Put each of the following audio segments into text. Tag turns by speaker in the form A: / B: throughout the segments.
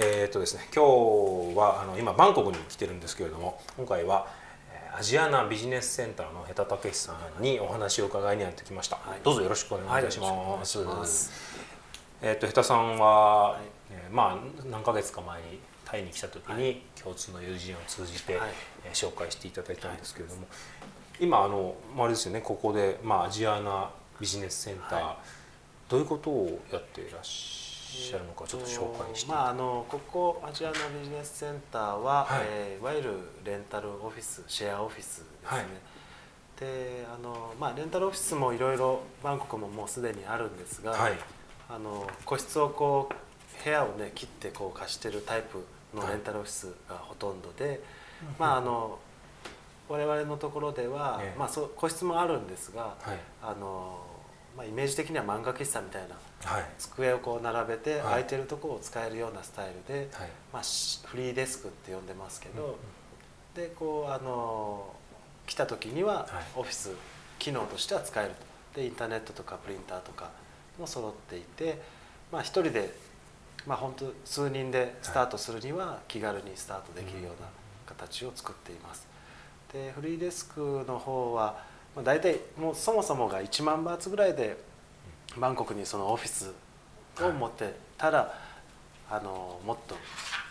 A: えー、っとですね今日はあの今バンコクに来てるんですけれども今回はえーアジアナビジネスセンターのヘタ武さんにお話を伺いにやってきました、
B: はい。
A: どうぞよろしくお願いいたします,、
B: いします。
A: えーっとヘタさんは、
B: はい
A: えーまあ何ヶ月か前にタイに来た時に共通の友人を通じて、
B: はい。
A: えー紹介していただいたんですけれども、今あのまああれですよねここで、まあ、アジアナビジネスセンター、
B: は
A: どういうことをやっていらっしゃる？のかちょっと紹介して、
B: まああのここアジアのビジネスセンターは、
A: はい。
B: いえーいわゆるレンタルオフィスシェアオフィスですね、
A: はい。
B: であのまあレンタルオフィスもいろいろバンコクももうすでにあるんですが、
A: はい。
B: あの個室をこう部屋をね切ってこう貸してるタイプのレンタルオフィスがほとんどで、まああの我々のところでは、
A: ええ。
B: まあそう個室もあるんですが、
A: はい。
B: あのまあイメージ的には漫画喫茶みたいな
A: はい。
B: 机をこう並べて
A: はい。
B: 空いてるところを使えるようなスタイルで、
A: はい。
B: まあ、しフリーデスクって呼んでますけど、でこうあの来た時には
A: はい。
B: オフィス機能としては使えると。でインターネットとかプリンターとかも揃っていて、まあ、一人で、まあ、本当数人でスタートするには気軽にスタートできるような形を作っています。でフリーデスクの方は、まあ、大体もうそもそもが1万バーツぐらいでバンコクにそのオフィスを持ってたら、あのもっと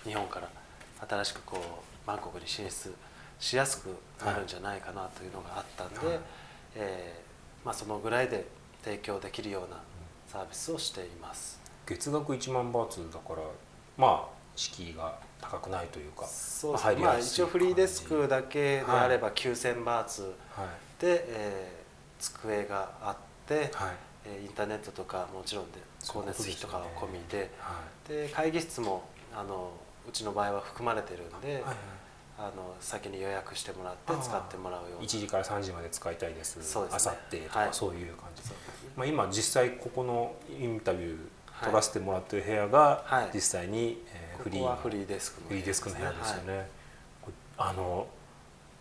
B: 日本から新しくこうバンコクに進出しやすくなるんじゃないかなというのがあったんで、
A: はい。
B: えーまあ、そのぐらいで提供できるようなサービスをしています。
A: 月額1万バーツだからまあ敷居が高くないというか
B: そうです
A: 入
B: ねまあ、一応フリーデスクだけであれば
A: は
B: 9000バーツ
A: はい
B: で、えー机があって、
A: はい。
B: えーインターネットとかもちろんで光熱費とか込みで
A: は
B: で会議室もあのうちの場合は含まれてるんで、
A: いはいはい。
B: あの先に予約してもらって使ってもらうような。
A: 1時から3時まで使いたいです。あさってと
B: はい。
A: かそういう感じ
B: で。すね
A: まあ、今実際ここのインタビュー
B: はい。
A: 取らせてもらってる部屋が
B: はい。
A: 実際に、えーフリー
B: フリーデスクの
A: フリーデスクの部屋ですよね、あの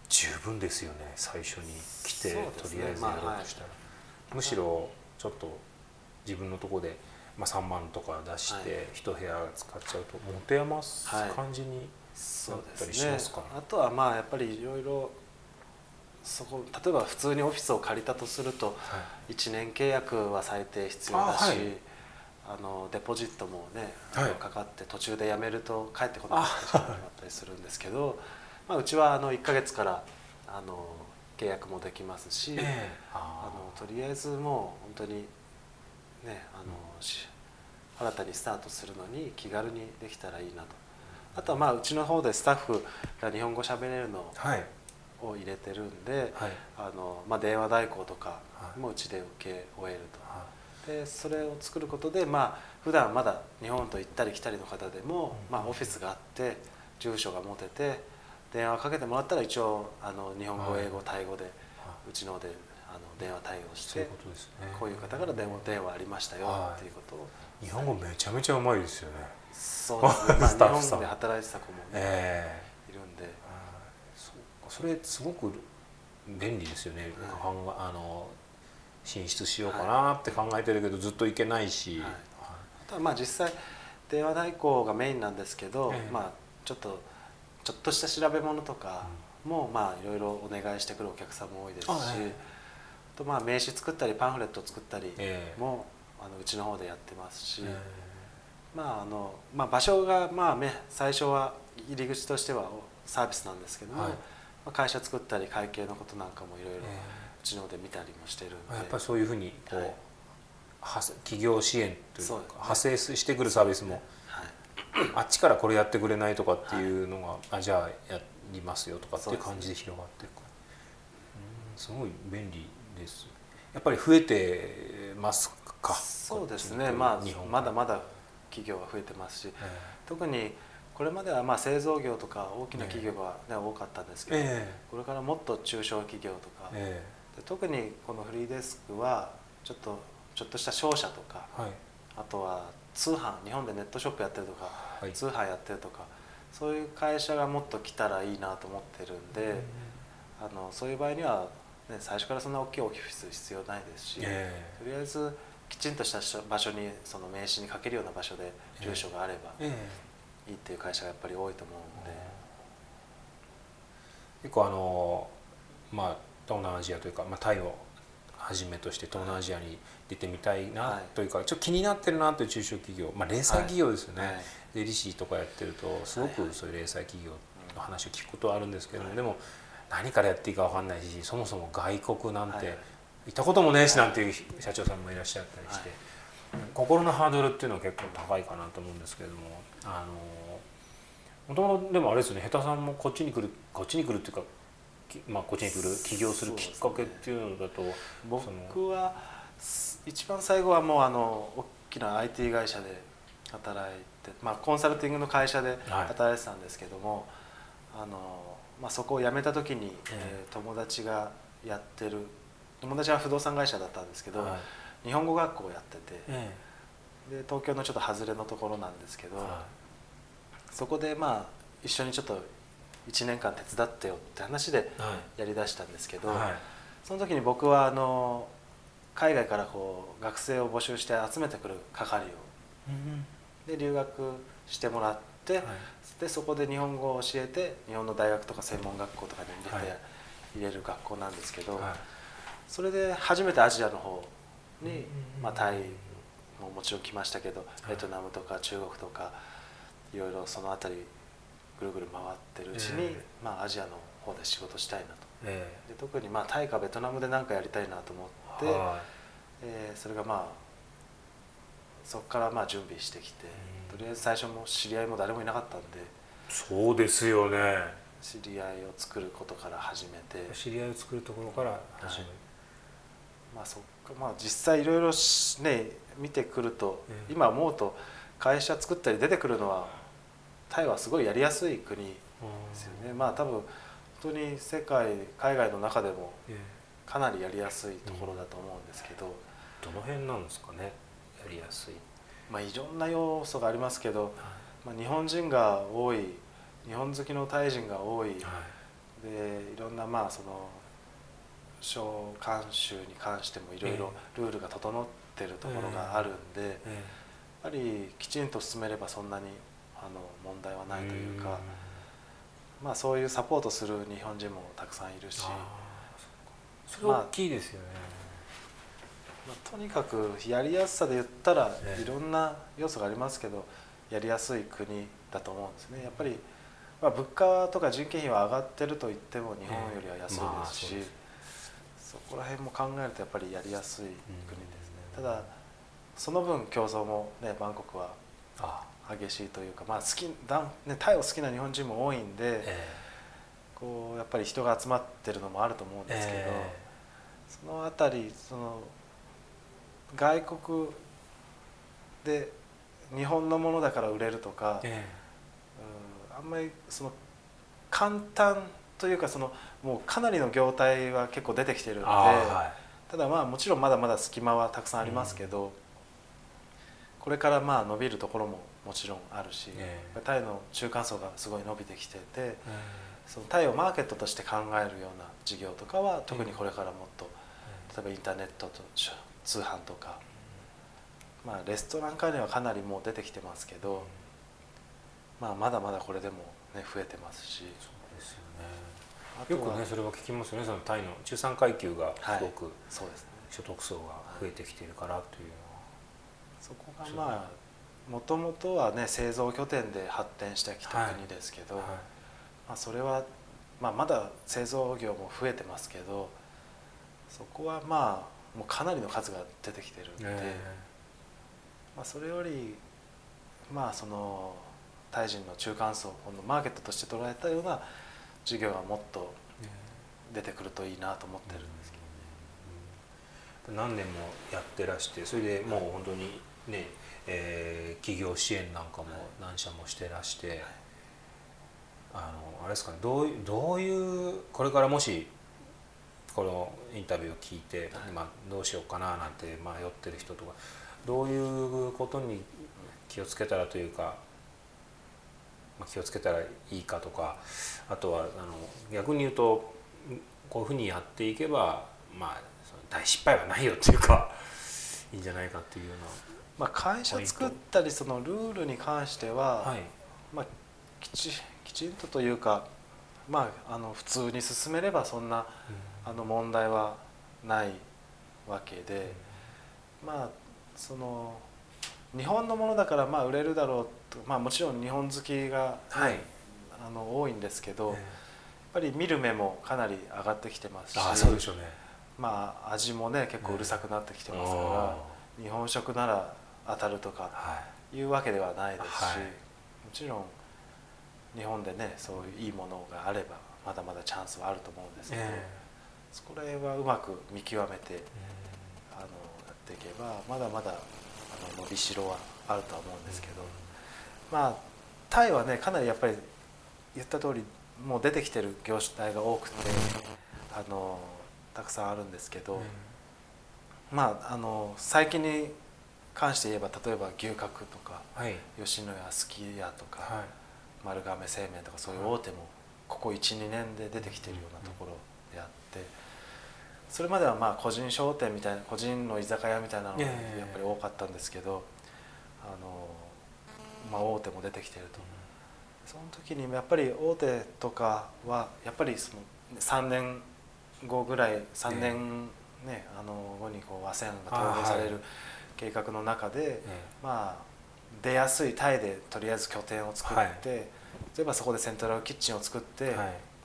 A: 十分ですよね最初に来て、とりあえずやろうとしたら、むしろちょっと自分のとこで、まあ、3万とか出し
B: は
A: て一部屋使っちゃうと持て余す
B: はい。
A: 感じに、ますか
B: あとはまあやっぱりいろいろそこ例えば普通にオフィスを借りたとすると
A: はい。
B: 1年契約は最低必要だしあ、のデポジットもね、
A: はい。
B: かかって途中で辞めると帰ってこなかったりしまったりするんですけど、まあ、うちはあの1か月からあの契約もできますし、
A: ええ。
B: あ
A: あ
B: のとりあえずもう本当にねあの、し新たにスタートするのに気軽にできたらいいなと。あとはまあうちの方でスタッフが日本語喋れるのを入れてるんで、
A: はい。
B: あのまあ、電話代行とか
A: はい。
B: もうちで受け終えると、
A: は
B: でそれを作ることでまあ普段まだ日本と行ったり来たりの方でも、
A: うん。
B: まあ、オフィスがあって住所が持てて電話かけてもらったら一応あの日本語、
A: はい
B: 英語タイ語で
A: は
B: うちのであの電話対応して
A: こ
B: ういう方から電話電話ありましたよ
A: はい。
B: っていうことを。
A: 日本語めちゃめちゃうまいですよね。
B: そうですね、まあ、日本で働いてた子もね、
A: ええ。
B: いるんで。
A: それすごく便利ですよね、あの進出しようかなって考えてるけどずっと行けないし、
B: はい。あとはまあ実際電話代行がメインなんですけど、
A: ええ。
B: まあちょっとちょっとした調べ物とかもまあいろいろお願いしてくるお客さんも多いですし、とまあ名刺作ったりパンフレット作ったり
A: ええ。
B: も、あのうちの方でやってますし、
A: え
B: まああのまあ、場所がまあ、ね、最初は入り口としてはサービスなんですけども、
A: はい。
B: まあ、会社作ったり会計のことなんかもいろいろう
A: え
B: ちの方で見たりもしてるんで、
A: やっぱりそういうふうにこう、
B: は
A: 企業支援というか派生してくるサービスも
B: はい
A: あっちからこれやってくれないとかっていうのが、あじゃあやりますよとかっていう感じで広がっていく。からうんすごい便利ですやっぱり増えてますか？
B: そうですね。ま
A: 日本
B: あまだまだ企業は増えてますし。
A: え
B: 特にこれまではまあ製造業とか大きな企業が、ね多かったんですけど、
A: ええ。
B: これからもっと中小企業とか、
A: え
B: で特にこのフリーデスクはちょっとちょっとした商社とか
A: えはい。
B: あとは通販日本でネットショップやってるとか、
A: はい。
B: 通販やってるとかそういう会社がもっと来たらいいなと思ってるんで、あのそういう場合には、ね、最初からそんな大きいオフィス必要ないですし、
A: え
B: とりあえずきちんとした場所にその名刺に書けるような場所で住所があれば、
A: ええ。
B: いいっていう会社がやっぱり多いと思うので、
A: 結構あのまあ東南アジアというか、まあ、タイをはじめとして東南アジアに出てみたいな
B: はい。
A: というか、ちょっと気になってるなという中小企業、まあ、零細企業ですよね、
B: はい。
A: 税理士とかやってるとすごくそういう零細企業の話を聞くことはあるんですけども、でも何からやっていいか分かんないしそもそも外国なんて行ったこともねえしなんていう社長さんもいらっしゃったりして、心のハードルっていうのは結構高いかなと思うんですけれどもあのもともとでもあれですよね下手さんもこっちに来るこっちに来るっていうか、きまあ、こっちに来る起業するきっかけっていうのだと、その
B: 僕はす一番最後はもうあの大きな IT 会社で働いて、まあ、コンサルティングの会社で
A: はい。
B: 働いてたんですけども、あのまあ、そこを辞めた時に、
A: え
B: え。ー友達がやってる友達は不動産会社だったんですけど、
A: はい。
B: 日本語学校をやってて
A: え
B: で東京のちょっと外れのところなんですけど、
A: えは
B: そこでまあ一緒にちょっと1年間手伝ってよって話で
A: い。は
B: やりだしたんですけど、
A: いはい。
B: その時に僕はあの海外からこう学生を募集して集めてくる係をで留学してもらって、でそこで日本語を教えて日本の大学とか専門学校とかに入れて、
A: はい。
B: 入れる学校なんですけど、
A: はい。
B: それで初めてアジアの方に、
A: うん
B: まあ、タイももちろん来ましたけど、
A: い。
B: ベトナムとか中国とかいろいろその辺りぐるぐる回ってるうちに、
A: ええ。
B: まあ、アジアの方で仕事したいなと。
A: え
B: で特にまあタイかベトナムで何かやりたいなと思って、
A: えは
B: えーそれがまあそこからまあ準備してきて、
A: うん。
B: とりあえず最初も知り合いも誰もいなかったんで
A: いそうですよね。
B: 知り合いを作ることから始めて、
A: 知り合いを作るところから始める、
B: まあそっかまあ実際いろいろしね見てくると、
A: ええ。
B: 今思うと会社作ったり出てくるのはタイはすごいやりやすい国ですよね。まあ多分本当に世界海外の中でも
A: え
B: かなりやりやすいところだと思うんですけど、
A: えどの辺なんですかねやりやすい、
B: まあいろんな要素がありますけど、まあ、日本人が多い日本好きのタイ人が多い、
A: はい。
B: でいろんなまあその小慣習に関してもいろいろルールが整ってるところがあるんで、やっ
A: え
B: ぱりきちんと進めればそんなにあの問題は
A: え
B: ないというか
A: ん、
B: まあ、そういうサポートする日本人もたくさんいるし、
A: それ大きいですよね、
B: まあ、とにかくやりやすさで言ったら
A: ええ。
B: いろんな要素がありますけどやりやすい国だと思うんですね。やっぱり、まあ、物価とか人件費は上がってると言っても日本よりは安いですし、
A: ええまあ
B: そこら辺も考えるとやっぱりやりやすい国ですね。
A: うん。
B: ただその分競争もねバンコクは
A: あ
B: 激しいというか、まあ、好きだん、ね、タイを好きな日本人も多いんで、
A: え
B: こうやっぱり人が集まってるのもあると思うん
A: え
B: ですけど、
A: え
B: そのあたりその外国で日本のものだから売れるとか、
A: え
B: うんあんまりその簡単というかそのもうかなりの業態は結構出てきてるんで、
A: はい。
B: ただまあもちろんまだまだ隙間はたくさんありますけど、これからまあ伸びるところももちろんあるし、
A: ええ。
B: タイの中間層がすごい伸びてきてて
A: え
B: そのタイをマーケットとして考えるような事業とかは特にこれからもっと例えばインターネットと通販とか、まあ、レストラン関連はかなりもう出てきてますけど、まあ、まだまだこれでも、ね、増えてますし。
A: そうですよね。よくねそれは聞きますよねそのタイの中産階級がすごく
B: そうです。ね
A: 所得層が増えてきているからというのは、
B: そこがまあもともとはね製造拠点で発展してきた国ですけど、
A: はい。
B: まあ、それは、まあ、まだ製造業も増えてますけどそこはまあもうかなりの数が出てきてるんで、
A: え
B: まあ、それよりまあそのタイ人の中間層このマーケットとして捉えたような事業がもっと
A: え
B: 出てくるといいなと思ってるんですけどね。
A: 何年もやってらしてそれでもう本当にね、えー企業支援なんかも何社もしてらして、あのあれですかねどういどういうこれからもしこのインタビューを聞いて、今どうしようかななんて迷ってる人とかどういうことに気をつけたらというか、まあ、気をつけたらいいかとかあとはあの逆に言うとこういうふうにやっていけばまあ大失敗はないよっていうかいいんじゃないかっていうよう
B: まあ、会社作ったりそのルールに関しては、
A: なはい。
B: まあきちきちんとというかまああの普通に進めればそんなあの問題はないわけで、まあその日本のものだからまあ売れるだろうとまあもちろん日本好きが、
A: はい。
B: あの多いんですけど、やっ
A: え
B: ぱり見る目もかなり上がってきてますし
A: ああそうでしょうね。
B: まあ味もね結構うるさくなってきてますから、
A: あ
B: 日本食なら当たるとか
A: い。
B: いうわけではないですし、
A: はい。
B: もちろん日本でねそういういいものがあればまだまだチャンスはあると思うんですけど、
A: え
B: それはうまく見極めて
A: え
B: あのやっていけばまだまだあの伸びしろはあるとは思うんですけど、まあタイはねかなりやっぱり言った通りもう出てきてる業種体が多くてあのたくさんあるんですけど、まああの最近に関して言えば例えば牛角とか
A: はい。
B: 吉野家すき家とか、
A: はい。
B: 丸亀製麺とかそういう大手もここ12年で出てきてるようなところであってそれまではまあ個人商店みたいな個人の居酒屋みたいなのがやっ
A: ええ
B: ぱり多かったんですけどあの、まあ、大手も出てきてると。その時にやっぱり大手とかはやっぱりその3年後ぐらい3年、ねあの後にこう ASEAN が統合される計画の中で、
A: え
B: まあ出やすいタイでとりあえず拠点を作って、
A: はい。
B: 例えばそこでセントラルキッチンを作って、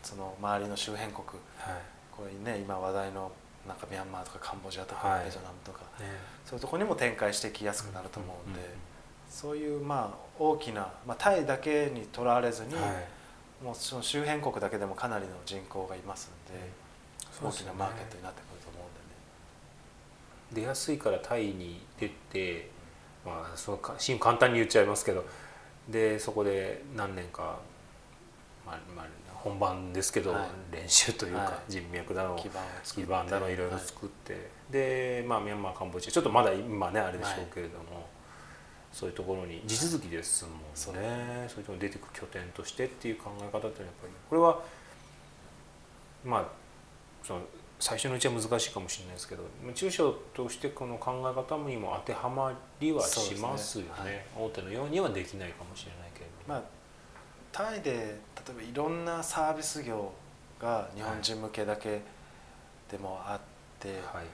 B: その周りの周辺国
A: はい。
B: これね今話題のなんかミャンマーとかカンボジアとか、
A: はい。
B: ベトナムとか
A: ね
B: そういうところにも展開していきやすくなると思うんで、そういうまあ大きな、まあ、タイだけにとらわれずに、
A: はい。
B: もうその周辺国だけでもかなりの人口がいますんで、大きなマーケットになってくる。
A: 出やすいからタイに出てまあそうか簡単に言っちゃいますけどでそこで何年か、まあまあ、本番ですけど、
B: はい。
A: 練習というか、
B: はい。
A: 人脈だの
B: 基盤
A: だのいろいろ作って、でまあミャンマーカンボジアちょっとまだ今ねあれでしょうけれども、そういうところに地続きですもんね、
B: そう
A: そういうところに出てく拠点としてっていう考え方っていうのはやっぱりこれはまあその最初のうちは難しいかもしれないですけど中小としてこの考え方にも当てはまりはしますよね。
B: そうですね。
A: 大手のようにはできないかもしれないけれど。も、
B: まあ、タイで例えばいろんなサービス業が日本人向けだけでもあって、
A: はい。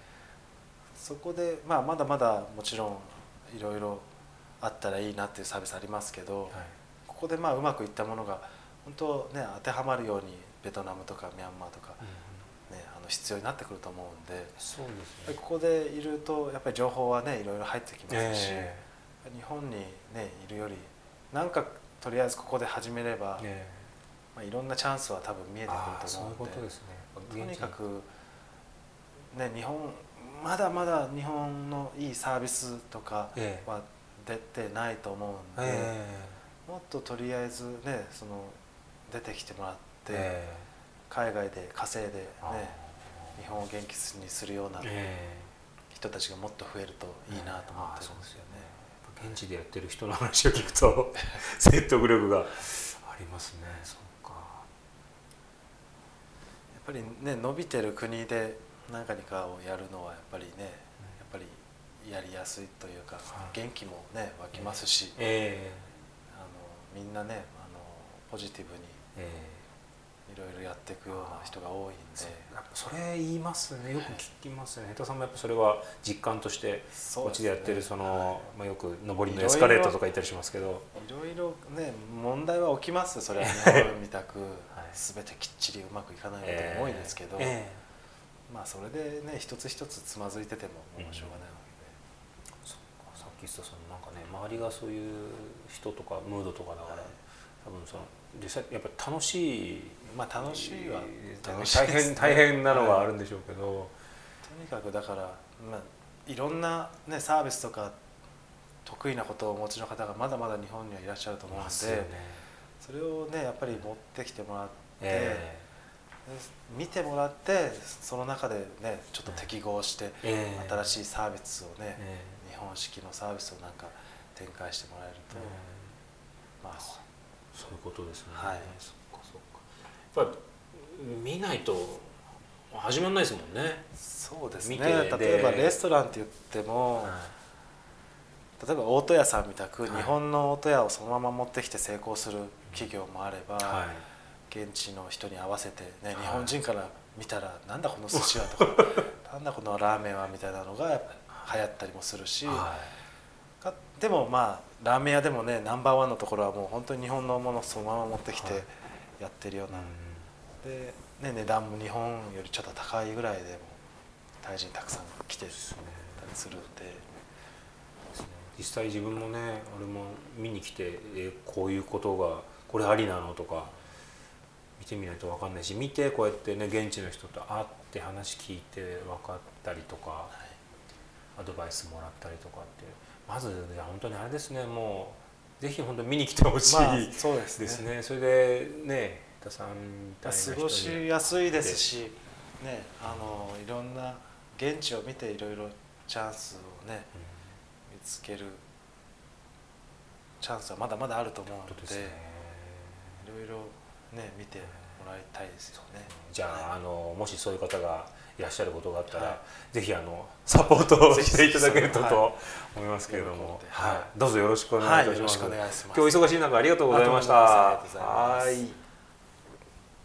B: そこで、まあ、まだまだもちろんいろいろあったらいいなっていうサービスありますけど、
A: はい。
B: ここでまあうまくいったものが本当ね当てはまるようにベトナムとかミャンマーとか、ね、あの必要になってくると思うんで
A: そうですね。
B: ここでいるとやっぱり情報はねいろいろ入ってきますし、
A: え
B: 日本にねいるよりなんかとりあえずここで始めれば、
A: ええ。
B: まあ、いろんなチャンスは多分見えてくると思うので
A: ことですね。
B: とにかく、ね、日本まだまだ日本のいいサービスとか
A: ええ。
B: は出てないと思うんで、
A: え
B: もっととりあえずねその出てきてもらって、
A: え
B: 海外で稼いで、ね、
A: あ
B: 日本を元気にするような
A: え
B: 人たちがもっと増えるといいなと思ってるんですよね。
A: 現地でやってる人の話を聞くと 説得力がありますね。そうか。
B: やっぱりね伸びてる国で何かにかをやるのはやっぱりねやっぱりやりやすいというか、
A: はい。
B: 元気もね湧きますし、
A: え。
B: あのみんなねあのポジティブに
A: ええ
B: いろいろやっていくような人が多いん
A: え
B: で
A: やっぱそれ言いますね。よく聞きますね。ヘタさんもやっぱそれは実感としてこっちでやってるその、まあ、よく上りのエスカレートとか言ったりしますけど。
B: いろいろね問題は起きます。それは日本みたく
A: はい。
B: 全てきっちりうまくいかないことも多いですけど、
A: え
B: まあそれでね一つ一つつまずいててももうしょうがないわ
A: えそっかさっき言ってたそのなんかね周りがそういう人とかムードとかだから、多分その実際やっぱ楽しい
B: まあ楽しいは楽しいね。
A: 変大変なのはあ
B: はい
A: るんでしょうけど、
B: とにかくだから、まあ、いろんな、ね、サービスとか得意なことをお持ちの方がまだまだ日本にはいらっしゃると思うんで、
A: ね。
B: それをねやっぱり持ってきてもらって、
A: え
B: で見てもらってその中でねちょっと適合して、
A: ええ。え
B: 新しいサービスをね、
A: え
B: 日本式のサービスをなんか展開してもらえると、まあ
A: そういうことですね、
B: はい。
A: そっかそっか。やっぱ見ないと始まらないですもんね、
B: そうですね。例えばレストランって言っても、
A: は
B: 例えば大戸屋さんみたく
A: はい。
B: 日本の大戸屋をそのまま持ってきて成功する企業もあれば、
A: はい。
B: 現地の人に合わせて、ね、
A: はい。
B: 日本人から見たらなんだこの寿司はとか なんだこのラーメンはみたいなのがやっぱ流行ったりもするし、
A: は
B: かでもまあラーメン屋でもねナンバーワンのところはもう本当に日本のものをそのまま持ってきて
A: はい。
B: やってるよう
A: い
B: な、で、ね、値段も日本よりちょっと高いぐらいでもタイ人たくさん来てたりするんで。
A: 実際自分もね俺も見に来てえこういうことがこれありなのとか見てみないと分かんないし見てこうやってね現地の人と会って話聞いて分かったりとかアドバイスもらったりとかってまず本当にあれですねもうぜひ本当に見に来てほしい、
B: まあそうですね。
A: ですね。それでね田さんみたいな人に。
B: 過ごしやすいですし、ね、あのいろんな現地を見ていろいろチャンスをね見つけるチャンスはまだまだあると思うのでいろいろね見てもらいたいですよね。
A: じゃあ,、
B: はい
A: あのもしそういう方がいらっしゃることがあったら、
B: は
A: ぜひあのサポートをしていただけると
B: はい。
A: と思いますけれども、はい。
B: はい
A: どうぞよろしくお願いいたします。
B: はい
A: 今日お忙しい中ありがとうございました。
B: ありがとうございます。
A: はい